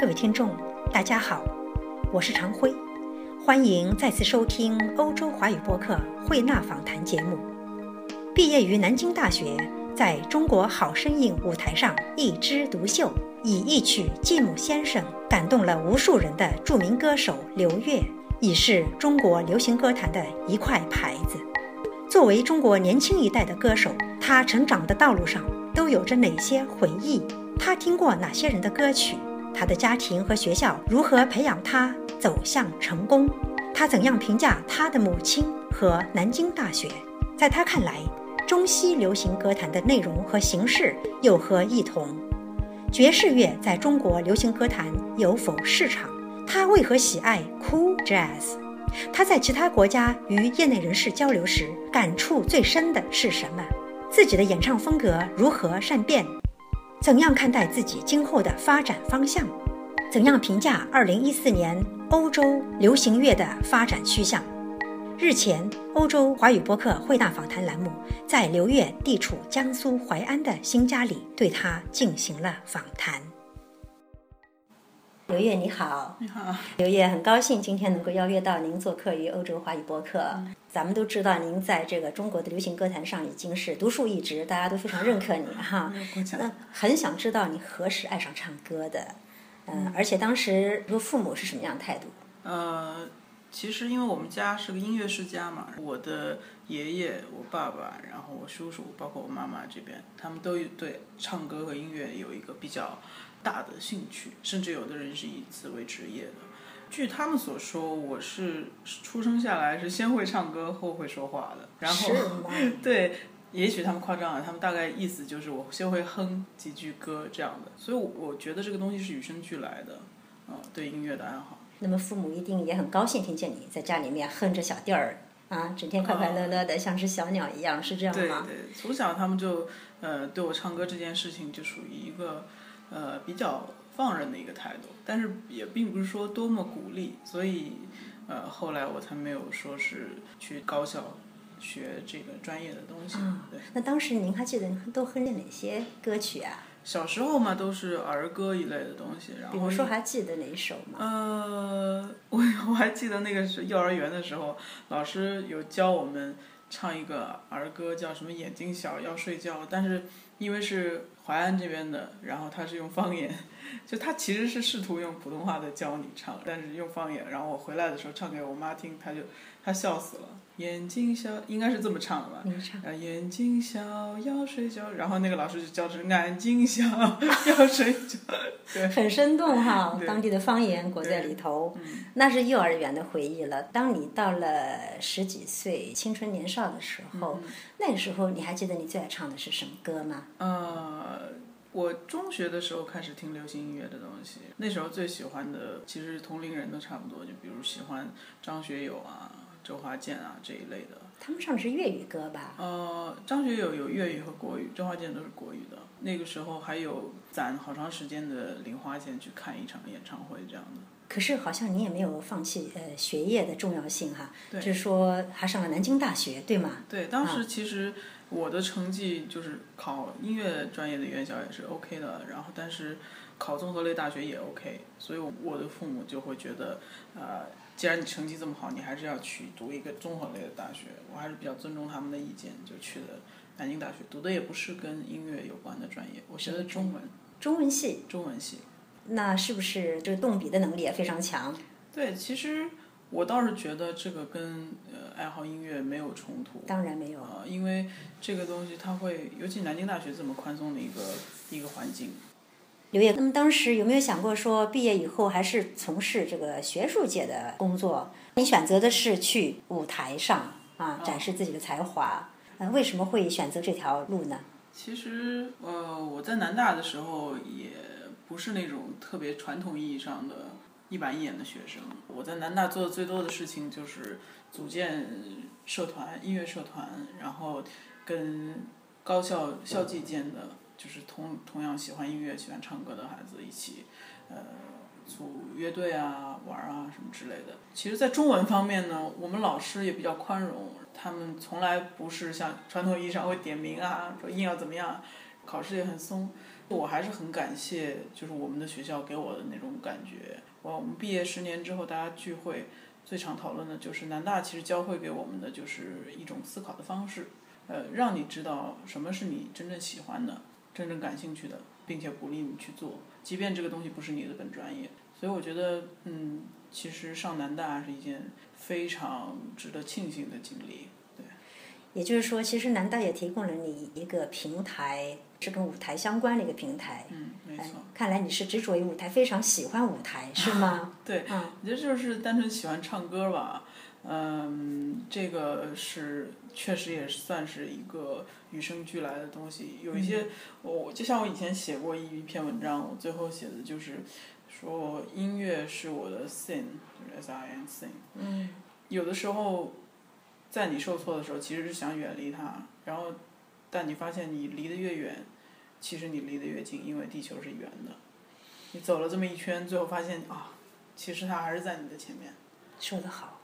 各位听众，大家好，我是常辉，欢迎再次收听欧洲华语播客慧纳访谈节目。毕业于南京大学，在中国好声音舞台上一枝独秀，以一曲《继母先生》感动了无数人的著名歌手刘悦，已是中国流行歌坛的一块牌子。作为中国年轻一代的歌手，他成长的道路上都有着哪些回忆？他听过哪些人的歌曲？他的家庭和学校如何培养他走向成功？他怎样评价他的母亲和南京大学？在他看来，中西流行歌坛的内容和形式有何异同？爵士乐在中国流行歌坛有否市场？他为何喜爱 Cool Jazz？他在其他国家与业内人士交流时，感触最深的是什么？自己的演唱风格如何善变？怎样看待自己今后的发展方向？怎样评价2014年欧洲流行乐的发展趋向？日前，欧洲华语播客会大访谈栏目在刘越地处江苏淮安的新家里对他进行了访谈。刘烨你好，你好，刘烨很高兴今天能够邀约到您做客于欧洲华语播客。咱们都知道您在这个中国的流行歌坛上已经是独树一帜，大家都非常认可你哈。那很想知道你何时爱上唱歌的？嗯，而且当时说父母是什么样的态度？呃，其实因为我们家是个音乐世家嘛，我的爷爷、我爸爸，然后我叔叔，包括我妈妈这边，他们都对唱歌和音乐有一个比较。大的兴趣，甚至有的人是以此为职业的。据他们所说，我是出生下来是先会唱歌后会说话的。然后，对，也许他们夸张了，他们大概意思就是我先会哼几句歌这样的。所以，我我觉得这个东西是与生俱来的，啊，对音乐的爱好。那么，父母一定也很高兴听见你在家里面哼着小调儿啊，整天快快乐乐的，像只小鸟一样，是这样吗？对对，从小他们就呃对我唱歌这件事情就属于一个。呃，比较放任的一个态度，但是也并不是说多么鼓励，所以，呃，后来我才没有说是去高校学这个专业的东西。对。那当时您还记得都哼着哪些歌曲啊？小时候嘛，都是儿歌一类的东西。然后。比如说，还记得哪一首吗？呃，我我还记得那个是幼儿园的时候，老师有教我们唱一个儿歌，叫什么“眼睛小要睡觉”，但是因为是。淮安这边的，然后他是用方言，就他其实是试图用普通话在教你唱，但是用方言。然后我回来的时候唱给我妈听，她就她笑死了。眼睛小，应该是这么唱的吧？眼睛小要睡觉，然后那个老师就教成眼睛小要睡觉，对，很生动哈，当地的方言裹在里头，那是幼儿园的回忆了。当你到了十几岁、青春年少的时候，那个时候你还记得你最爱唱的是什么歌吗？呃，我中学的时候开始听流行音乐的东西，那时候最喜欢的其实同龄人都差不多，就比如喜欢张学友啊。周华健啊这一类的，他们唱的是粤语歌吧？呃，张学友有粤语和国语，周华健都是国语的。那个时候还有攒好长时间的零花钱去看一场演唱会这样的。可是好像你也没有放弃呃学业的重要性哈，就是说还上了南京大学对吗？对，当时其实我的成绩就是考音乐专业的院校也是 OK 的，然后但是考综合类大学也 OK，所以我的父母就会觉得呃。既然你成绩这么好，你还是要去读一个综合类的大学。我还是比较尊重他们的意见，就去了南京大学。读的也不是跟音乐有关的专业，我学的中文。中文系。中文系。那是不是就是动笔的能力也非常强？对，其实我倒是觉得这个跟呃爱好音乐没有冲突。当然没有。啊，因为这个东西它会，尤其南京大学这么宽松的一个一个环境。刘烨，那么当时有没有想过说毕业以后还是从事这个学术界的工作？你选择的是去舞台上啊展示自己的才华，呃，为什么会选择这条路呢？其实，呃，我在南大的时候也不是那种特别传统意义上的一板一眼的学生。我在南大做的最多的事情就是组建社团，音乐社团，然后跟高校校际间的。就是同同样喜欢音乐、喜欢唱歌的孩子一起，呃，组乐队啊、玩啊什么之类的。其实，在中文方面呢，我们老师也比较宽容，他们从来不是像传统意义上会点名啊，说硬要怎么样，考试也很松。我还是很感谢，就是我们的学校给我的那种感觉。我我们毕业十年之后，大家聚会最常讨论的就是南大其实教会给我们的就是一种思考的方式，呃，让你知道什么是你真正喜欢的、真正感兴趣的，并且鼓励你去做，即便这个东西不是你的本专业。所以我觉得，嗯，其实上南大是一件非常值得庆幸的经历。对，也就是说，其实南大也提供了你一个平台，是跟舞台相关的一个平台。嗯，没错。看来你是执着于舞台，非常喜欢舞台，是吗？对，嗯，我觉得就是单纯喜欢唱歌吧。嗯，这个是确实也算是一个与生俱来的东西。有一些，我就像我以前写过一篇文章，我最后写的就是。说音乐是我的 sin，就是 s i n sin。嗯。有的时候，在你受挫的时候，其实是想远离它，然后，但你发现你离得越远，其实你离得越近，因为地球是圆的。你走了这么一圈，最后发现啊，其实它还是在你的前面。说得好。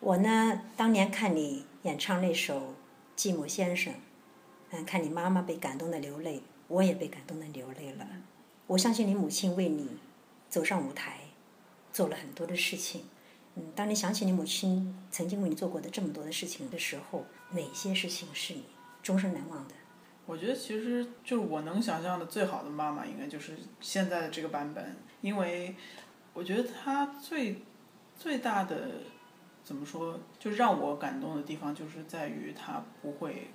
我呢，当年看你演唱那首《寂寞先生》，嗯，看你妈妈被感动的流泪，我也被感动的流泪了。我相信你母亲为你走上舞台做了很多的事情。嗯，当你想起你母亲曾经为你做过的这么多的事情的时候，哪些事情是你终身难忘的？我觉得其实就是我能想象的最好的妈妈，应该就是现在的这个版本。因为我觉得她最最大的怎么说，就让我感动的地方，就是在于她不会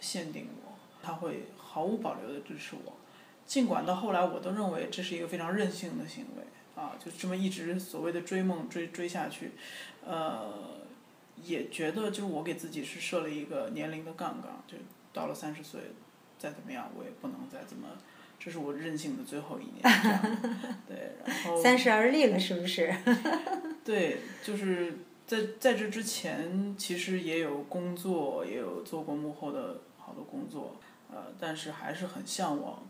限定我，她会毫无保留的支持我。尽管到后来，我都认为这是一个非常任性的行为啊，就这么一直所谓的追梦追追下去，呃，也觉得就是我给自己是设了一个年龄的杠杠，就到了三十岁，再怎么样我也不能再怎么，这是我任性的最后一年，对，然后三十而立了是不是？对，就是在在这之前，其实也有工作，也有做过幕后的好多工作，呃，但是还是很向往。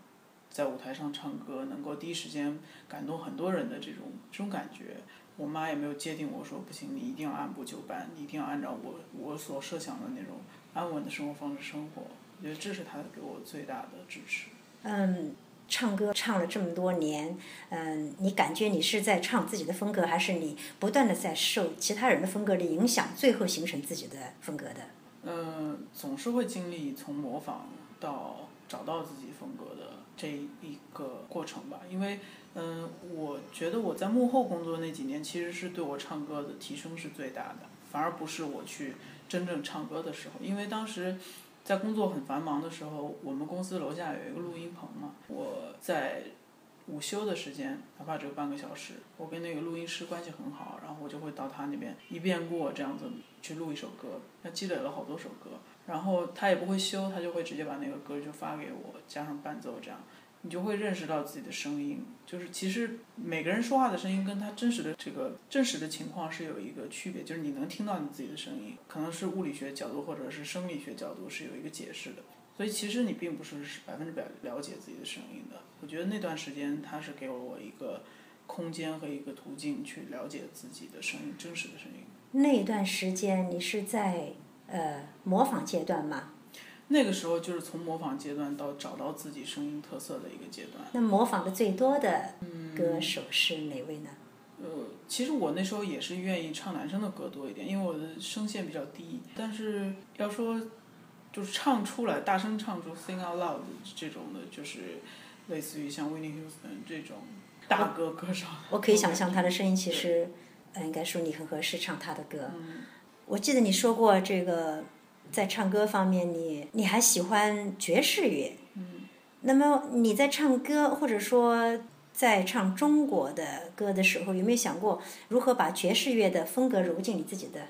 在舞台上唱歌，能够第一时间感动很多人的这种这种感觉，我妈也没有界定我说不行，你一定要按部就班，你一定要按照我我所设想的那种安稳的生活方式生活。我觉得这是她给我最大的支持。嗯，唱歌唱了这么多年，嗯，你感觉你是在唱自己的风格，还是你不断的在受其他人的风格的影响，最后形成自己的风格的？嗯，总是会经历从模仿到找到自己风格的。这一个过程吧，因为，嗯，我觉得我在幕后工作那几年，其实是对我唱歌的提升是最大的，反而不是我去真正唱歌的时候。因为当时在工作很繁忙的时候，我们公司楼下有一个录音棚嘛，我在午休的时间，哪怕只有半个小时，我跟那个录音师关系很好，然后我就会到他那边一遍过这样子去录一首歌，他积累了好多首歌。然后他也不会修，他就会直接把那个歌就发给我，加上伴奏，这样你就会认识到自己的声音。就是其实每个人说话的声音跟他真实的这个真实的情况是有一个区别，就是你能听到你自己的声音，可能是物理学角度或者是生理学角度是有一个解释的。所以其实你并不是百分之百了解自己的声音的。我觉得那段时间他是给了我一个空间和一个途径去了解自己的声音，真实的声音。那段时间你是在。呃，模仿阶段吗，那个时候就是从模仿阶段到找到自己声音特色的一个阶段。那模仿的最多的歌手是哪位呢？呃，其实我那时候也是愿意唱男生的歌多一点，因为我的声线比较低。但是要说就是唱出来，大声唱出 sing out loud 这种的，就是类似于像 Winnie Houston 这种大歌歌手。我可以想象他的声音，其实呃，应该说你很合适唱他的歌。我记得你说过这个，在唱歌方面，你你还喜欢爵士乐。嗯。那么你在唱歌，或者说在唱中国的歌的时候，有没有想过如何把爵士乐的风格揉进你自己的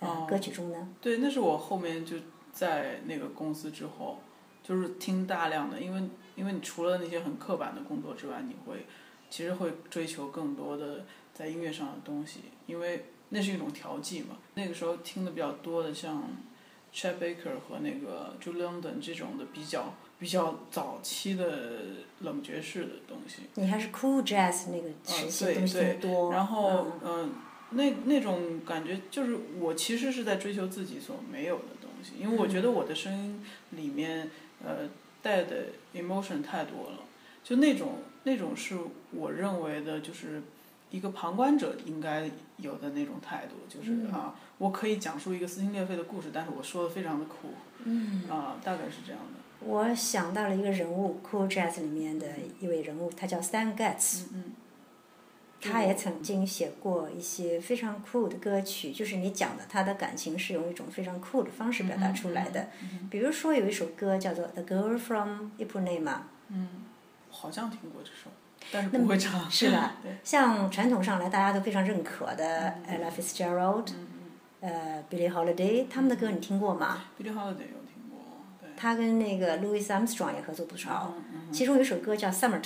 呃歌曲中呢？对，那是我后面就在那个公司之后，就是听大量的，因为因为你除了那些很刻板的工作之外，你会其实会追求更多的在音乐上的东西，因为。那是一种调剂嘛？那个时候听的比较多的，像 Chet Baker 和那个 Julie London 这种的比较比较早期的冷爵士的东西。你还是 Cool Jazz 那个时期东西多。然后嗯，那那种感觉就是我其实是在追求自己所没有的东西，因为我觉得我的声音里面呃带的 emotion 太多了，就那种那种是我认为的，就是一个旁观者应该有的那种态度，就是嗯。啊，我可以讲述一个撕心裂肺的故事，但是我说的非常的酷，嗯，啊，大概是这样的。我想到了一个人物，Cool Jazz 里面的一位人物，他叫 Stan Getz，嗯嗯，他也曾经写过一些非常酷的歌曲，就是你讲的他的感情是用一种非常酷的方式表达出来的。比如说有一首歌叫做《The Girl from Ipanema》，嗯好像听过这首，但是不会唱。是吧，像传统上来大家都非常认可的嗯 Ella Fitzgerald，呃，Billie Holiday，他们的歌你听过吗？Billie Holiday 有听过，对。他跟那个 Louis Armstrong 也合作不少，其中有一首歌叫《Summertime》。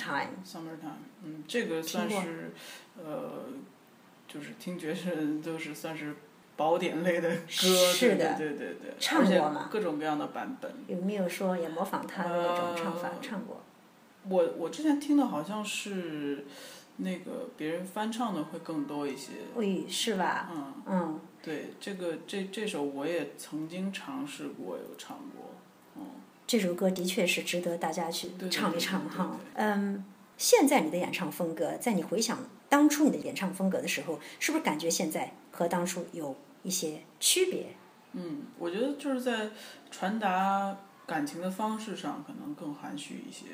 Summertime，嗯，这个算是呃，就是听爵士人都是算是宝典类的歌，是的对对对唱过吗各种各样的版本。有没有说也模仿他的那种唱法呃唱过？我我之前听的好像是那个别人翻唱的会更多一些。喂，是吧？嗯，嗯，对，这个这这首我也曾经尝试过，有唱过。嗯，这首歌的确是值得大家去唱一唱哈。嗯，现在你的演唱风格，在你回想当初你的演唱风格的时候，是不是感觉现在和当初有一些区别？嗯，我觉得就是在传达感情的方式上可能更含蓄一些。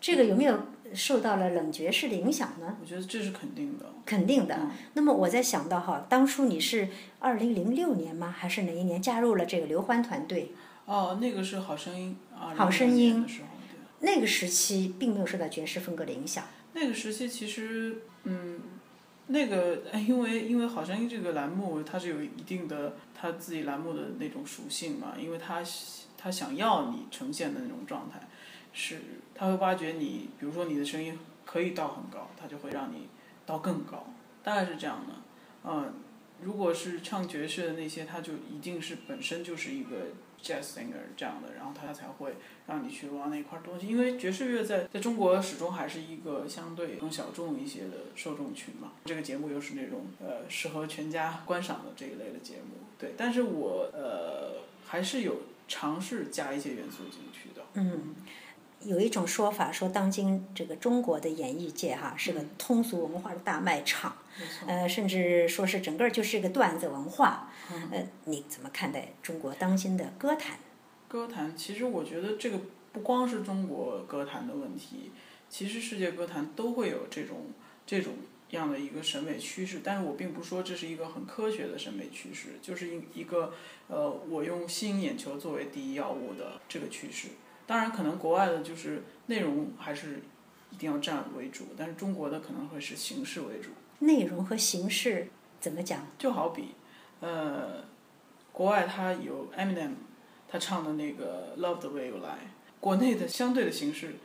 这个有没有受到了冷爵士的影响呢？我觉得这是肯定的。肯定的。嗯那么我在想到哈，当初你是二零零六年吗？还是哪一年加入了这个刘欢团队？哦，那个是好声音啊，好声2006年音的时候，那个时期并没有受到爵士风格的影响。那个时期其实，嗯，那个哎因为因为好声音这个栏目它是有一定的它自己栏目的那种属性嘛，因为它它想要你呈现的那种状态，是他会挖掘你，比如说你的声音可以到很高，他就会让你到更高，大概是这样的。嗯，如果是唱爵士的那些，他就一定是本身就是一个 jazz singer 这样的，然后他才会让你去挖那块儿东西。因为爵士乐在在中国始终还是一个相对更小众一些的受众群嘛。这个节目又是那种呃适合全家观赏的这一类的节目，对。但是我呃还是有尝试加一些元素进去的。嗯，有一种说法说，当今这个中国的演艺界哈是个通俗文化的大卖场，呃，甚至说是整个就是一个段子文化。呃，你怎么看待中国当今的歌坛？歌坛其实我觉得这个不光是中国歌坛的问题，其实世界歌坛都会有这种这种样的一个审美趋势。但是我并不说这是一个很科学的审美趋势，就是一一个呃，我用吸引眼球作为第一要务的这个趋势。当然，可能国外的就是内容还是一定要占为主，但是中国的可能会是形式为主。内容和形式怎么讲？就好比，呃，国外他有 Eminem，他唱的那个《Love the Way You Lie》，国内的相对的形式，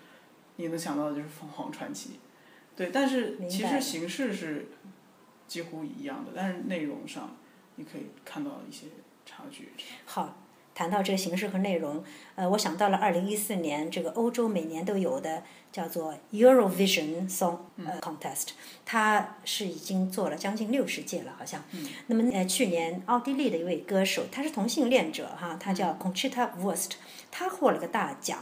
你能想到的就是凤凰传奇，对，但是其实形式是几乎一样的，但是内容上你可以看到一些差距。好，谈到这个形式和内容，呃，我想到了二零一四年这个欧洲每年都有的叫做 Eurovision Song 呃 Contest，它是已经做了将近六十届了，好像。那么呃，去年奥地利的一位歌手，他是同性恋者哈，他叫 Conchita Wurst，他获了个大奖。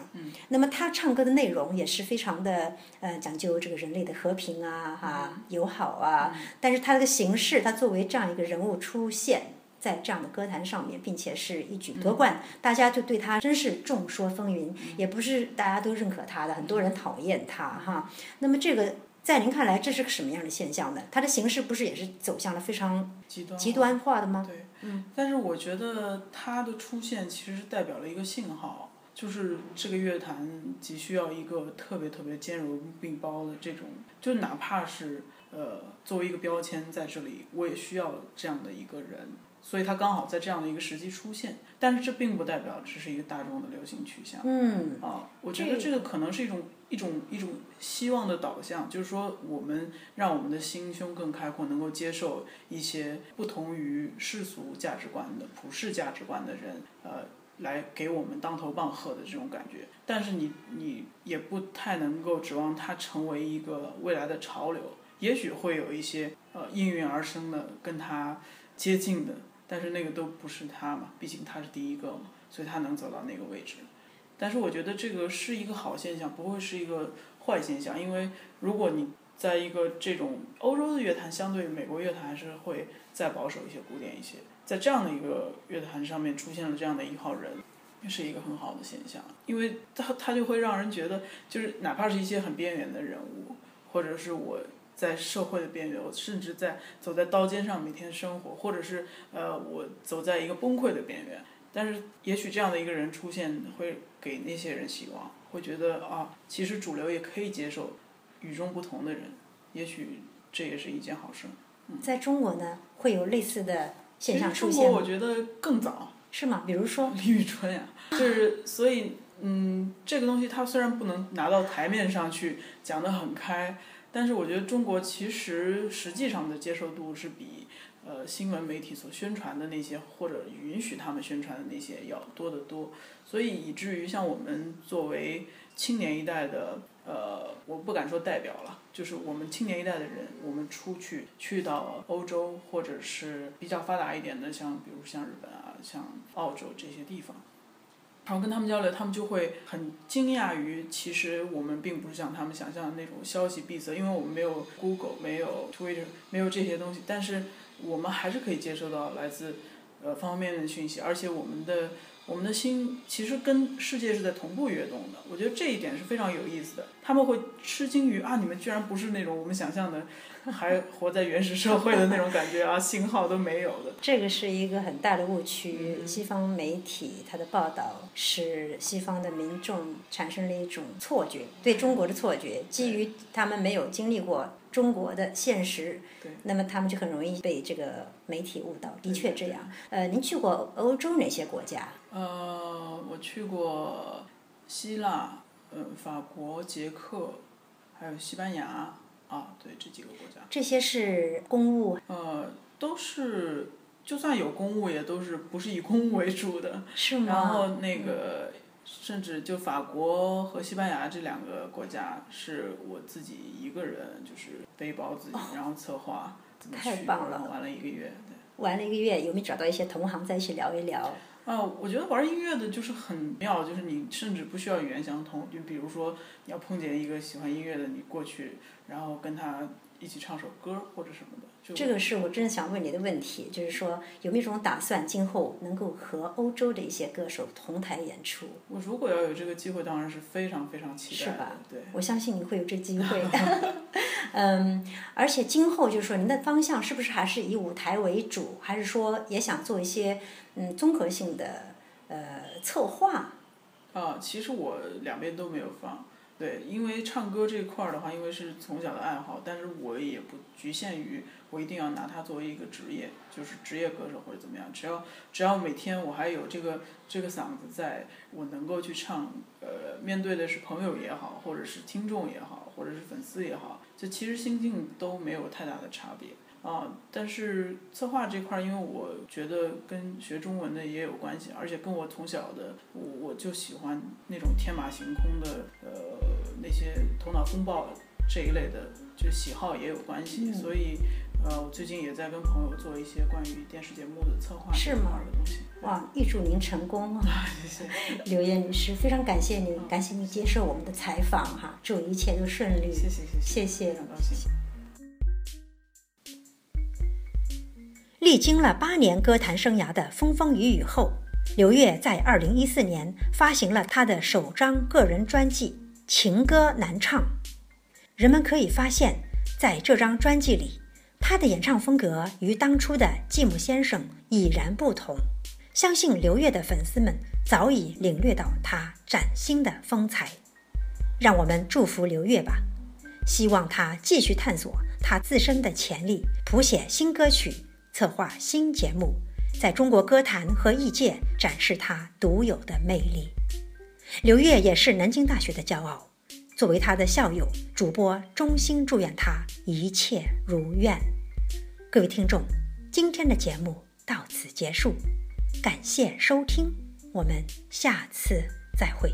那么他唱歌的内容也是非常的呃讲究这个人类的和平啊哈、友好啊，但是他这个形式，他作为这样一个人物出现。在这样的歌坛上面，并且是一举夺冠，大家就对他真是众说纷纭，也不是大家都认可他的，很多人讨厌他哈。那么这个在您看来，这是个什么样的现象呢？他的形式不是也是走向了非常极端极端化的吗？对，嗯，但是我觉得他的出现其实是代表了一个信号，就是这个乐坛急需要一个特别特别兼容并包的这种，就哪怕是呃作为一个标签在这里，我也需要这样的一个人，所以它刚好在这样的一个时机出现，但是这并不代表这是一个大众的流行取向。嗯，啊，我觉得这个可能是一种一种一种希望的导向，就是说我们让我们的心胸更开阔，能够接受一些不同于世俗价值观的普世价值观的人，呃，来给我们当头棒喝的这种感觉。但是你你也不太能够指望它成为一个未来的潮流，也许会有一些呃应运而生的跟它接近的，但是那个都不是他嘛，毕竟他是第一个嘛，所以他能走到那个位置。但是我觉得这个是一个好现象，不会是一个坏现象，因为如果你在一个这种欧洲的乐坛，相对美国乐坛还是会再保守一些、古典一些，在这样的一个乐坛上面出现了这样的一号人，是一个很好的现象，因为他他就会让人觉得，就是哪怕是一些很边缘的人物，或者是我在社会的边缘，我甚至在走在刀尖上每天生活，或者是呃我走在一个崩溃的边缘。但是，也许这样的一个人出现，会给那些人希望，会觉得啊，其实主流也可以接受与众不同的人，也许这也是一件好事。在中国呢，会有类似的现象出现中国我觉得更早。是吗？比如说李宇春呀，就是所以，嗯，这个东西它虽然不能拿到台面上去讲得很开，但是我觉得中国其实实际上的接受度是比。呃，新闻媒体所宣传的那些，或者允许他们宣传的那些要多得多，所以以至于像我们作为青年一代的，呃，我不敢说代表了，就是我们青年一代的人，我们出去去到欧洲或者是比较发达一点的，像比如像日本啊，像澳洲这些地方，然后跟他们交流，他们就会很惊讶于，其实我们并不是像他们想象的那种消息闭塞，因为我们没有 Google，没有 Twitter，没有这些东西，但是。我们还是可以接收到来自呃方方面面的讯息，而且我们的我们的心其实跟世界是在同步跃动的。我觉得这一点是非常有意思的。他们会吃惊于啊，你们居然不是那种我们想象的，还活在原始社会的那种感觉啊，信号都没有的。这个是一个很大的误区。西方媒体它的报道使西方的民众产生了一种错觉，对中国的错觉，基于他们没有经历过。中国的现实，那么他们就很容易被这个媒体误导。的确这样。呃，您去过欧洲哪些国家？呃，我去过希腊、呃，法国、捷克，还有西班牙。啊，对，这几个国家。这些是公务？呃，都是，就算有公务，也都是不是以公务为主的。是吗？然后那个。甚至就法国和西班牙这两个国家，是我自己一个人，就是背包自己，然后策划怎么去，然后玩了一个月。对，玩了一个月，有没有找到一些同行在一起聊一聊？啊，我觉得玩音乐的就是很妙，就是你甚至不需要语言相通，就比如说你要碰见一个喜欢音乐的，你过去，然后跟他一起唱首歌或者什么的。这个是我真的想问你的问题，就是说有没有一种打算，今后能够和欧洲的一些歌手同台演出？我如果要有这个机会，当然是非常非常期待。是吧？对，我相信你会有这机会。嗯，而且今后就是说，您的方向是不是还是以舞台为主，还是说也想做一些嗯综合性的呃策划？啊，其实我两边都没有放。对，因为唱歌这块儿的话，因为是从小的爱好，但是我也不局限于我一定要拿它作为一个职业，就是职业歌手或者怎么样。只要只要每天我还有这个这个嗓子，在我能够去唱，呃，面对的是朋友也好，或者是听众也好，或者是粉丝也好，就其实心境都没有太大的差别。啊，但是策划这块儿，因为我觉得跟学中文的也有关系，而且跟我从小的我我就喜欢那种天马行空的呃那些头脑风暴这一类的，就喜好也有关系。所以呃，我最近也在跟朋友做一些关于电视节目的策划是吗？的东西。哇，预祝您成功啊！谢谢刘烨女士，非常感谢您，感谢您接受我们的采访哈，祝一切都顺利。谢谢谢谢，谢谢，谢谢。历经了八年歌坛生涯的风风雨雨后，刘烨在二零一四年发行了他的首张个人专辑《情歌难唱》。人们可以发现，在这张专辑里，他的演唱风格与当初的继母先生已然不同。相信刘烨的粉丝们早已领略到他崭新的风采。让我们祝福刘烨吧，希望他继续探索他自身的潜力，谱写新歌曲。策划新节目，在中国歌坛和艺界展示他独有的魅力。刘烨也是南京大学的骄傲。作为他的校友，主播衷心祝愿他一切如愿。各位听众，今天的节目到此结束，感谢收听，我们下次再会。